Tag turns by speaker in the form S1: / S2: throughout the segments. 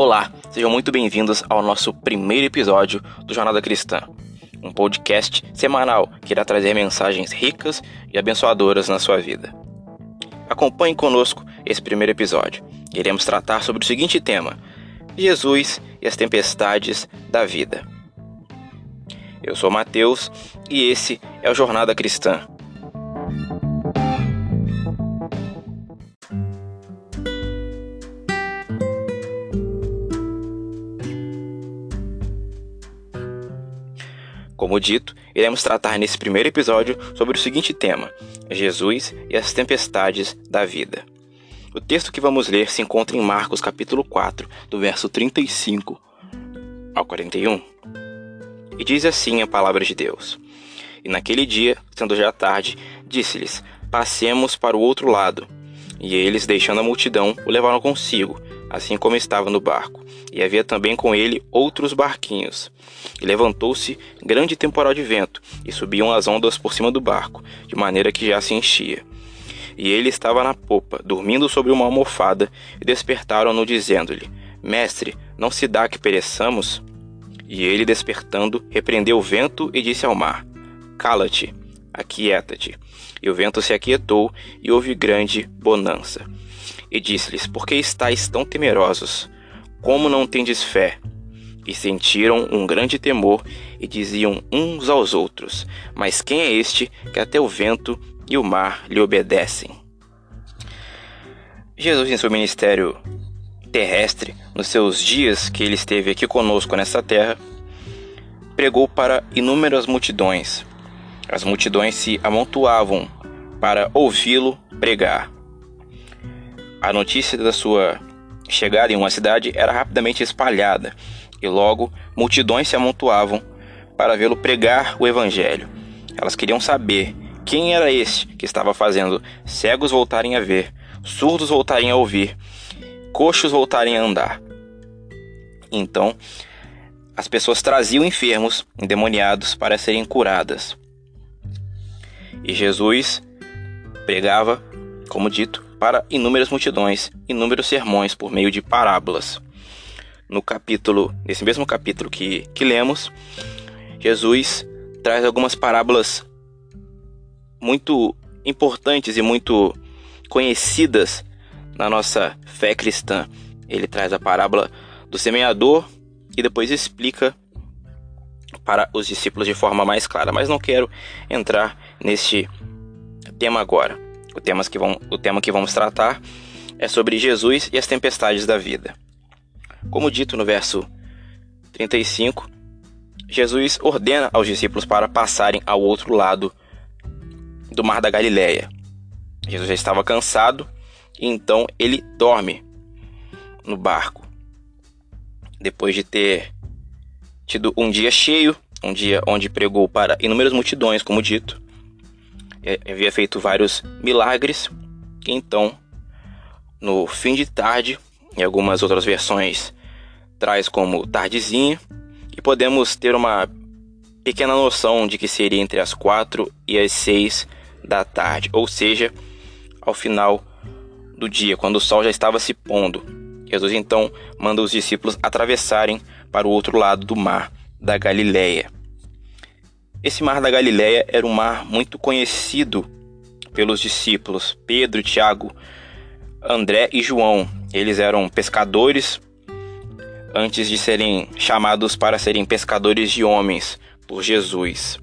S1: Olá, sejam muito bem-vindos ao nosso primeiro episódio do Jornada Cristã, um podcast semanal que irá trazer mensagens ricas e abençoadoras na sua vida. Acompanhe conosco esse primeiro episódio. Iremos tratar sobre o seguinte tema: Jesus e as tempestades da vida. Eu sou Mateus e esse é o Jornada Cristã. Como dito, iremos tratar nesse primeiro episódio sobre o seguinte tema: Jesus e as tempestades da vida. O texto que vamos ler se encontra em Marcos capítulo 4, do verso 35 ao 41. E diz assim a palavra de Deus: E naquele dia, sendo já tarde, disse-lhes: Passemos para o outro lado. E eles, deixando a multidão, o levaram consigo, assim como estava no barco e havia também com ele outros barquinhos. E levantou-se grande temporal de vento, e subiam as ondas por cima do barco, de maneira que já se enchia. E ele estava na popa, dormindo sobre uma almofada, e despertaram-no, dizendo-lhe: Mestre, não se dá que pereçamos? E ele, despertando, repreendeu o vento e disse ao mar: Cala-te, aquieta-te. E o vento se aquietou, e houve grande bonança. E disse-lhes: Por que estáis tão temerosos? Como não tendes fé? E sentiram um grande temor e diziam uns aos outros: Mas quem é este que até o vento e o mar lhe obedecem? Jesus, em seu ministério terrestre, nos seus dias que ele esteve aqui conosco nessa terra, pregou para inúmeras multidões. As multidões se amontoavam para ouvi-lo pregar. A notícia da sua chegada em uma cidade era rapidamente espalhada, e logo multidões se amontoavam para vê-lo pregar o evangelho. Elas queriam saber quem era este que estava fazendo cegos voltarem a ver, surdos voltarem a ouvir, coxos voltarem a andar. Então, as pessoas traziam enfermos, endemoniados, para serem curadas. E Jesus pregava, como dito, para inúmeras multidões, inúmeros sermões por meio de parábolas. No capítulo, nesse mesmo capítulo que, que lemos, Jesus traz algumas parábolas muito importantes e muito conhecidas na nossa fé cristã. Ele traz a parábola do semeador e depois explica para os discípulos de forma mais clara, mas não quero entrar neste tema agora. O, temas que vão, o tema que vamos tratar é sobre Jesus e as tempestades da vida. Como dito no verso 35, Jesus ordena aos discípulos para passarem ao outro lado do mar da Galileia. Jesus já estava cansado e então ele dorme no barco. Depois de ter tido um dia cheio, um dia onde pregou para inúmeras multidões, como dito, havia feito vários milagres. Então, no fim de tarde, em algumas outras versões, traz como tardezinha, e podemos ter uma pequena noção de que seria entre as quatro e as seis da tarde, ou seja, ao final do dia, quando o sol já estava se pondo. Jesus então manda os discípulos atravessarem para o outro lado do mar da Galileia. Esse mar da Galileia era um mar muito conhecido pelos discípulos Pedro, Tiago, André e João. Eles eram pescadores antes de serem chamados para serem pescadores de homens por Jesus.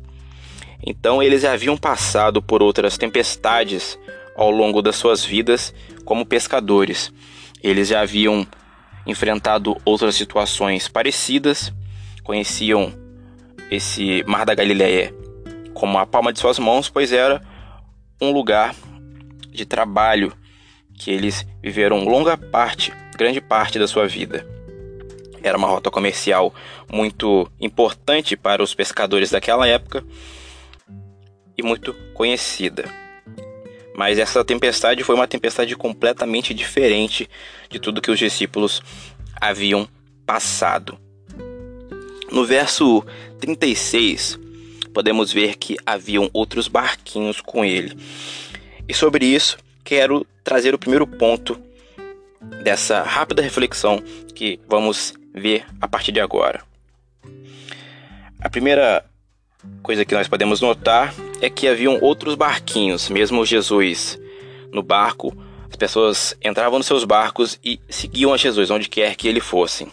S1: Então eles haviam passado por outras tempestades ao longo das suas vidas como pescadores. Eles já haviam enfrentado outras situações parecidas, conheciam esse Mar da Galileia como a palma de suas mãos, pois era um lugar de trabalho que eles viveram longa parte, grande parte da sua vida. Era uma rota comercial muito importante para os pescadores daquela época e muito conhecida. Mas essa tempestade foi uma tempestade completamente diferente de tudo que os discípulos haviam passado. No verso 36, podemos ver que haviam outros barquinhos com ele. E sobre isso, quero trazer o primeiro ponto dessa rápida reflexão que vamos ver a partir de agora. A primeira coisa que nós podemos notar é que haviam outros barquinhos, mesmo Jesus no barco, as pessoas entravam nos seus barcos e seguiam a Jesus onde quer que ele fosse.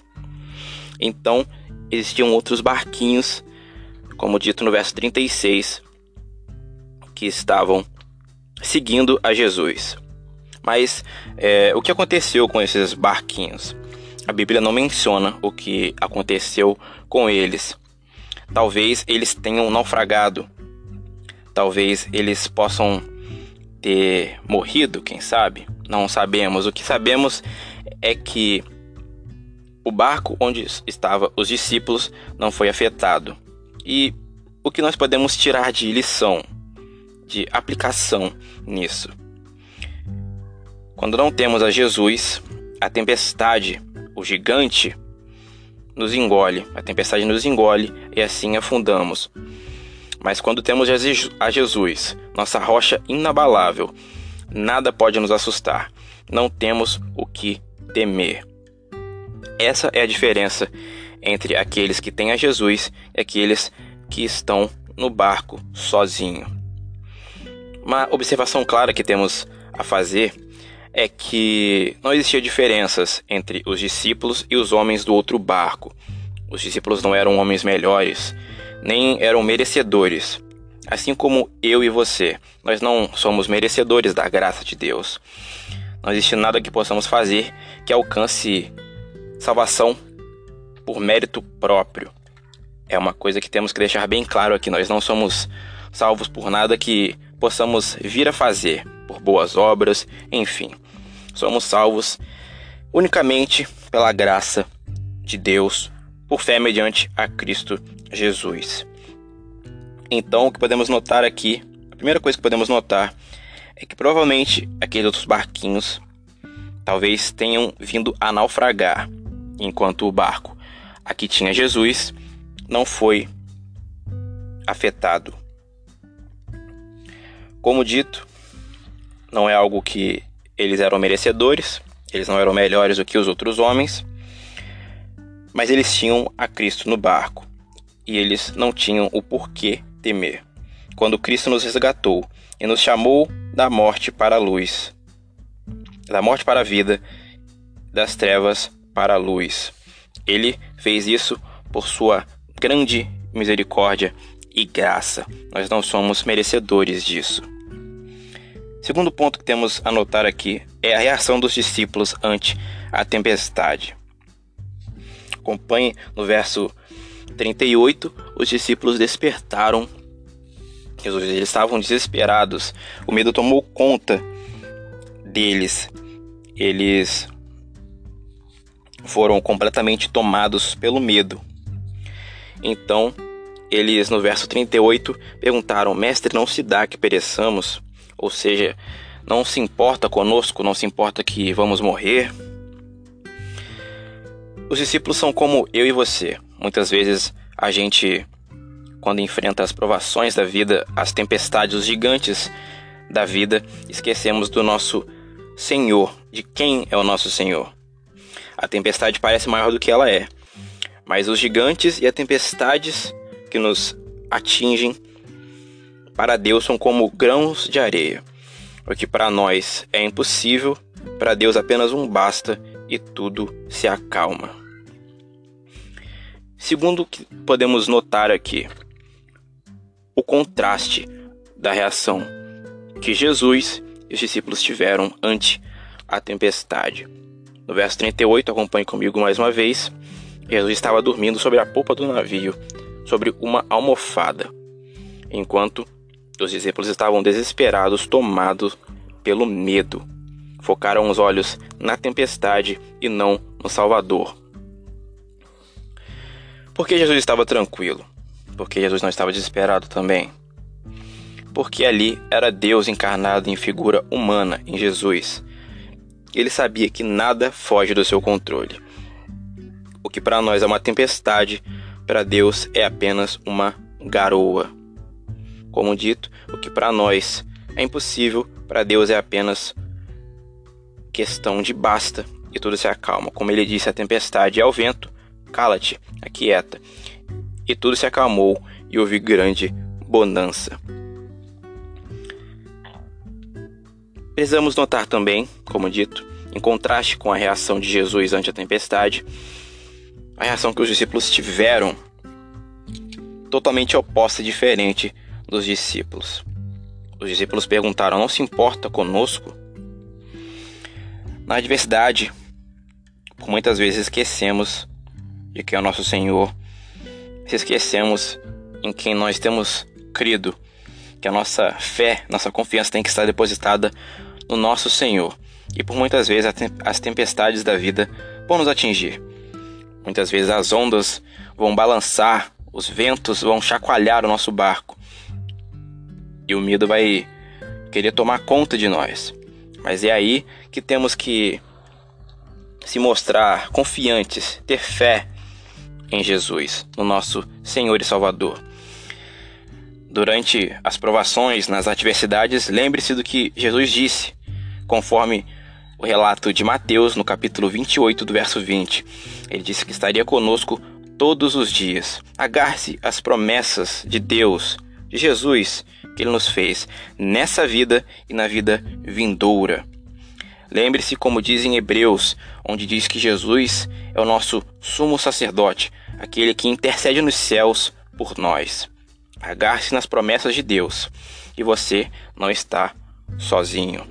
S1: Então, existiam outros barquinhos, como dito no verso 36, que estavam seguindo a Jesus. Mas é, o que aconteceu com esses barquinhos? A Bíblia não menciona o que aconteceu com eles. Talvez eles tenham naufragado. Talvez eles possam ter morrido, quem sabe? Não sabemos. O que sabemos é que o barco onde estavam os discípulos não foi afetado. E o que nós podemos tirar de lição, de aplicação nisso? Quando não temos a Jesus, a tempestade, o gigante, nos engole. A tempestade nos engole e assim afundamos. Mas quando temos a Jesus, nossa rocha inabalável, nada pode nos assustar. Não temos o que temer. Essa é a diferença entre aqueles que têm a Jesus e aqueles que estão no barco sozinho. Uma observação clara que temos a fazer é que não existia diferenças entre os discípulos e os homens do outro barco. Os discípulos não eram homens melhores, nem eram merecedores. Assim como eu e você, nós não somos merecedores da graça de Deus. Não existe nada que possamos fazer que alcance salvação por mérito próprio. É uma coisa que temos que deixar bem claro aqui. Nós não somos salvos por nada que possamos vir a fazer, por boas obras, enfim. Somos salvos unicamente pela graça de Deus, por fé mediante a Cristo Jesus. Então, o que podemos notar aqui, a primeira coisa que podemos notar é que provavelmente aqueles outros barquinhos talvez tenham vindo a naufragar, enquanto o barco aqui tinha Jesus não foi afetado. Como dito, não é algo que eles eram merecedores, eles não eram melhores do que os outros homens, mas eles tinham a Cristo no barco e eles não tinham o porquê temer. Quando Cristo nos resgatou e nos chamou da morte para a luz, da morte para a vida, das trevas para a luz. Ele fez isso por sua grande misericórdia e graça. Nós não somos merecedores disso. Segundo ponto que temos a notar aqui é a reação dos discípulos ante a tempestade. Acompanhe no verso 38, os discípulos despertaram. Jesus, eles estavam desesperados. O medo tomou conta deles. Eles foram completamente tomados pelo medo. Então, eles no verso 38 perguntaram: Mestre, não se dá que pereçamos? Ou seja, não se importa conosco, não se importa que vamos morrer? Os discípulos são como eu e você. Muitas vezes a gente, quando enfrenta as provações da vida, as tempestades, os gigantes da vida, esquecemos do nosso Senhor, de quem é o nosso Senhor. A tempestade parece maior do que ela é, mas os gigantes e as tempestades que nos atingem para Deus são como grãos de areia. O que para nós é impossível, para Deus apenas um basta e tudo se acalma. Segundo que podemos notar aqui, o contraste da reação que Jesus e os discípulos tiveram ante a tempestade. No verso 38, acompanhe comigo mais uma vez. Jesus estava dormindo sobre a polpa do navio, sobre uma almofada, enquanto os discípulos estavam desesperados, tomados pelo medo focaram os olhos na tempestade e não no Salvador. Por que Jesus estava tranquilo? Porque Jesus não estava desesperado também? Porque ali era Deus encarnado em figura humana em Jesus. Ele sabia que nada foge do seu controle. O que para nós é uma tempestade, para Deus é apenas uma garoa. Como dito, o que para nós é impossível, para Deus é apenas questão de basta e tudo se acalma. Como ele disse à tempestade e ao vento: Cala-te, aquieta. E tudo se acalmou e houve grande bonança. Precisamos notar também, como dito, em contraste com a reação de Jesus ante a tempestade, a reação que os discípulos tiveram totalmente oposta e diferente dos discípulos. Os discípulos perguntaram: Não se importa conosco? Na adversidade, muitas vezes esquecemos de quem é o nosso Senhor, se esquecemos em quem nós temos crido, que a nossa fé, nossa confiança tem que estar depositada no nosso Senhor. E por muitas vezes as tempestades da vida vão nos atingir. Muitas vezes as ondas vão balançar, os ventos vão chacoalhar o nosso barco. E o medo vai querer tomar conta de nós. Mas é aí que temos que se mostrar confiantes, ter fé em Jesus, no nosso Senhor e Salvador. Durante as provações, nas adversidades, lembre-se do que Jesus disse, conforme o relato de Mateus, no capítulo 28, do verso 20. Ele disse que estaria conosco todos os dias. Agarre-se às promessas de Deus, de Jesus, que Ele nos fez nessa vida e na vida vindoura. Lembre-se, como diz em Hebreus, onde diz que Jesus é o nosso sumo sacerdote, aquele que intercede nos céus por nós. Agarre-se nas promessas de Deus e você não está sozinho.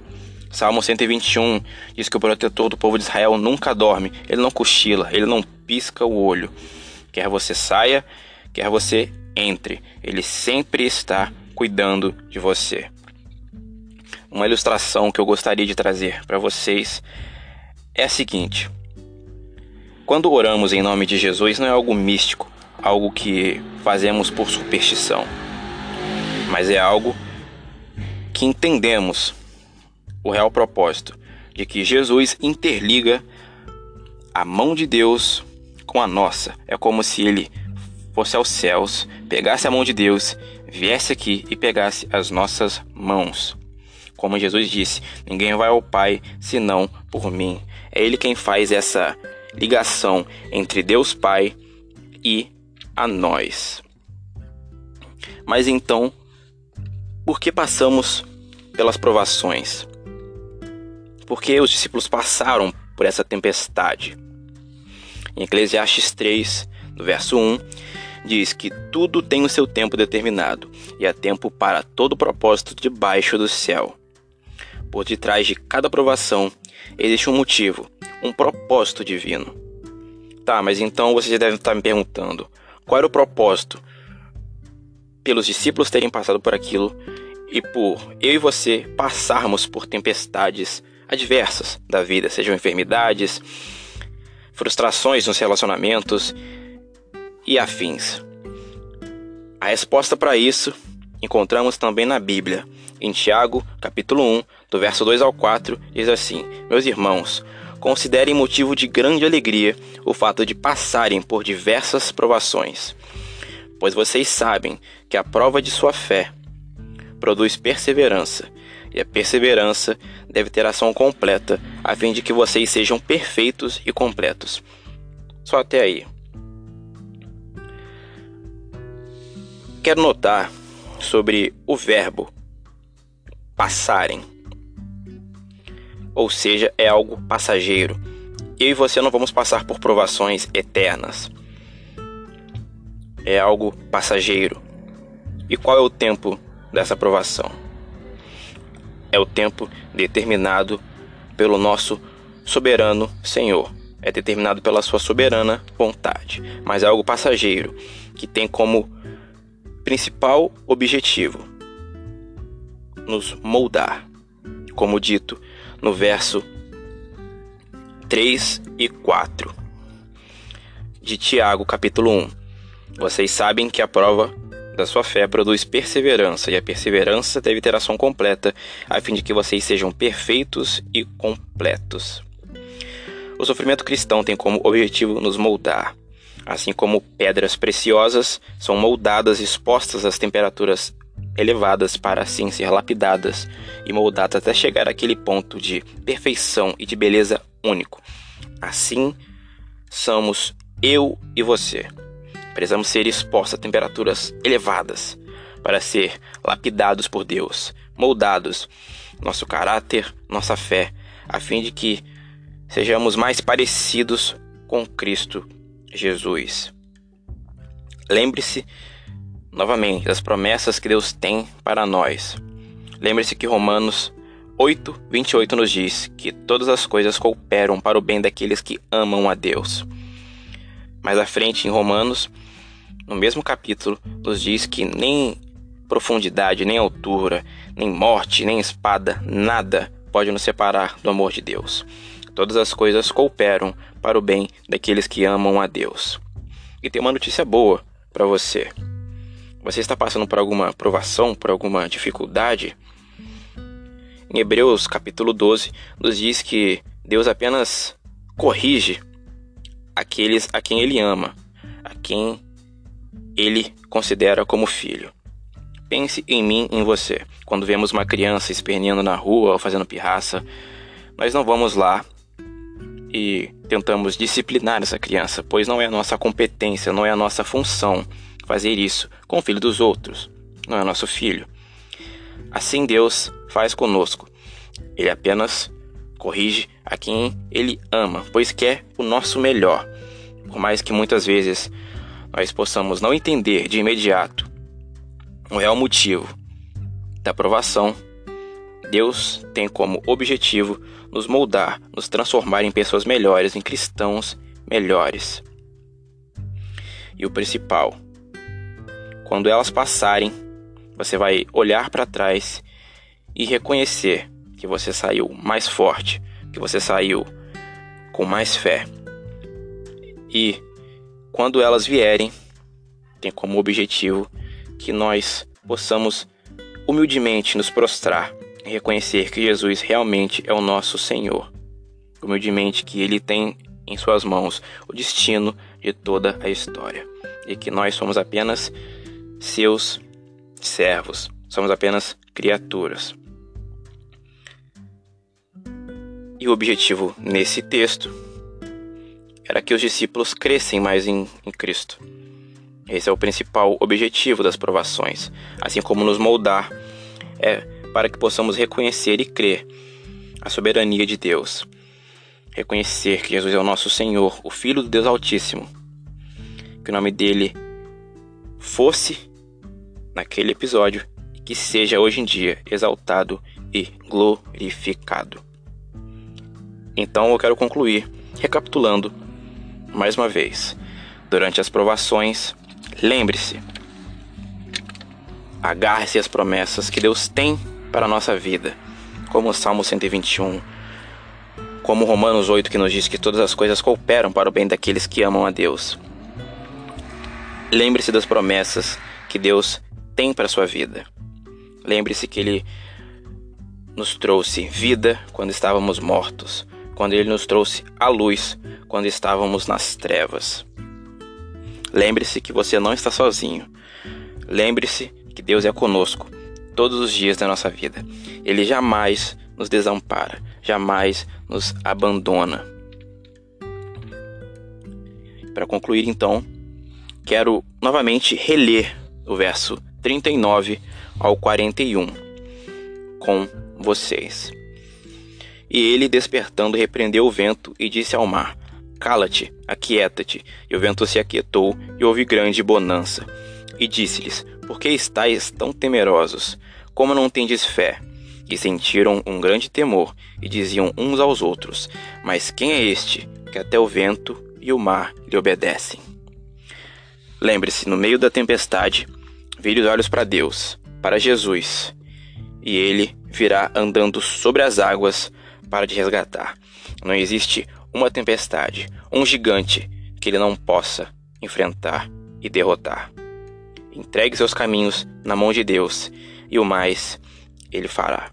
S1: Salmo 121 diz que o protetor do povo de Israel nunca dorme, ele não cochila, ele não pisca o olho. Quer você saia, quer você entre, ele sempre está cuidando de você. Uma ilustração que eu gostaria de trazer para vocês é a seguinte: quando oramos em nome de Jesus, não é algo místico, algo que fazemos por superstição, mas é algo que entendemos o real propósito de que Jesus interliga a mão de Deus com a nossa. É como se ele fosse aos céus, pegasse a mão de Deus, viesse aqui e pegasse as nossas mãos. Como Jesus disse: Ninguém vai ao Pai senão por mim. É Ele quem faz essa ligação entre Deus Pai e a nós. Mas então, por que passamos pelas provações? porque os discípulos passaram por essa tempestade. Em Eclesiastes 3, no verso 1, diz que tudo tem o seu tempo determinado e há tempo para todo propósito debaixo do céu. Por detrás de cada aprovação existe um motivo, um propósito divino. Tá, mas então vocês devem estar me perguntando: qual era o propósito? Pelos discípulos terem passado por aquilo e por eu e você passarmos por tempestades adversas da vida, sejam enfermidades, frustrações nos relacionamentos e afins. A resposta para isso encontramos também na Bíblia. Em Tiago, capítulo 1, do verso 2 ao 4, diz assim: Meus irmãos, considerem motivo de grande alegria o fato de passarem por diversas provações, pois vocês sabem que a prova de sua fé produz perseverança, e a perseverança deve ter ação completa, a fim de que vocês sejam perfeitos e completos. Só até aí. Quero notar sobre o verbo passarem. Ou seja, é algo passageiro. Eu e você não vamos passar por provações eternas. É algo passageiro. E qual é o tempo dessa provação? é o tempo determinado pelo nosso soberano Senhor. É determinado pela sua soberana vontade, mas é algo passageiro que tem como principal objetivo nos moldar, como dito no verso 3 e 4 de Tiago, capítulo 1. Vocês sabem que a prova da sua fé produz perseverança, e a perseverança deve ter ação completa, a fim de que vocês sejam perfeitos e completos. O sofrimento cristão tem como objetivo nos moldar, assim como pedras preciosas são moldadas expostas às temperaturas elevadas para assim ser lapidadas e moldadas até chegar àquele ponto de perfeição e de beleza único. Assim somos eu e você. Precisamos ser expostos a temperaturas elevadas para ser lapidados por Deus, moldados nosso caráter, nossa fé, a fim de que sejamos mais parecidos com Cristo Jesus. Lembre-se novamente das promessas que Deus tem para nós. Lembre-se que Romanos 8, 28 nos diz que todas as coisas cooperam para o bem daqueles que amam a Deus. Mais à frente, em Romanos, no mesmo capítulo, nos diz que nem profundidade, nem altura, nem morte, nem espada, nada pode nos separar do amor de Deus. Todas as coisas cooperam para o bem daqueles que amam a Deus. E tem uma notícia boa para você. Você está passando por alguma provação, por alguma dificuldade? Em Hebreus capítulo 12 nos diz que Deus apenas corrige aqueles a quem ele ama, a quem ele considera como filho. Pense em mim, em você. Quando vemos uma criança esperneando na rua ou fazendo pirraça, nós não vamos lá e tentamos disciplinar essa criança, pois não é a nossa competência, não é a nossa função fazer isso com o filho dos outros, não é nosso filho. Assim Deus faz conosco. Ele apenas corrige a quem ele ama, pois quer o nosso melhor. Por mais que muitas vezes nós possamos não entender de imediato o real motivo da aprovação, Deus tem como objetivo nos moldar, nos transformar em pessoas melhores, em cristãos melhores. E o principal, quando elas passarem, você vai olhar para trás e reconhecer que você saiu mais forte, que você saiu com mais fé. E quando elas vierem, tem como objetivo que nós possamos humildemente nos prostrar e reconhecer que Jesus realmente é o nosso Senhor. Humildemente que Ele tem em Suas mãos o destino de toda a história e que nós somos apenas seus servos, somos apenas criaturas. E o objetivo nesse texto era que os discípulos crescem mais em, em Cristo. Esse é o principal objetivo das provações, assim como nos moldar, é para que possamos reconhecer e crer a soberania de Deus. Reconhecer que Jesus é o nosso Senhor, o Filho do Deus Altíssimo. Que o nome dele fosse naquele episódio e que seja hoje em dia exaltado e glorificado. Então eu quero concluir recapitulando mais uma vez. Durante as provações, lembre-se, agarre-se às promessas que Deus tem para a nossa vida, como o Salmo 121, como Romanos 8 que nos diz que todas as coisas cooperam para o bem daqueles que amam a Deus. Lembre-se das promessas que Deus tem para sua vida. Lembre-se que Ele nos trouxe vida quando estávamos mortos, quando Ele nos trouxe a luz quando estávamos nas trevas. Lembre-se que você não está sozinho. Lembre-se que Deus é conosco todos os dias da nossa vida. Ele jamais nos desampara, jamais nos abandona. Para concluir, então, quero novamente reler o verso 39 ao 41 com vocês. E ele, despertando, repreendeu o vento e disse ao mar: Cala-te, aquieta-te. E o vento se aquietou, e houve grande bonança. E disse-lhes: Por que estáis tão temerosos? Como não tendes fé? E sentiram um grande temor, e diziam uns aos outros: Mas quem é este, que até o vento e o mar lhe obedecem? Lembre-se, no meio da tempestade, vire os olhos para Deus, para Jesus, e ele virá andando sobre as águas para te resgatar. Não existe uma tempestade, um gigante que ele não possa enfrentar e derrotar. Entregue seus caminhos na mão de Deus e o mais ele fará.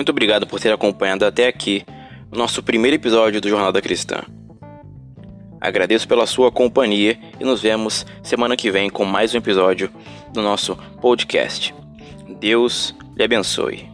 S1: Muito obrigado por ter acompanhado até aqui o nosso primeiro episódio do Jornada Cristã. Agradeço pela sua companhia e nos vemos semana que vem com mais um episódio do nosso podcast. Deus lhe abençoe.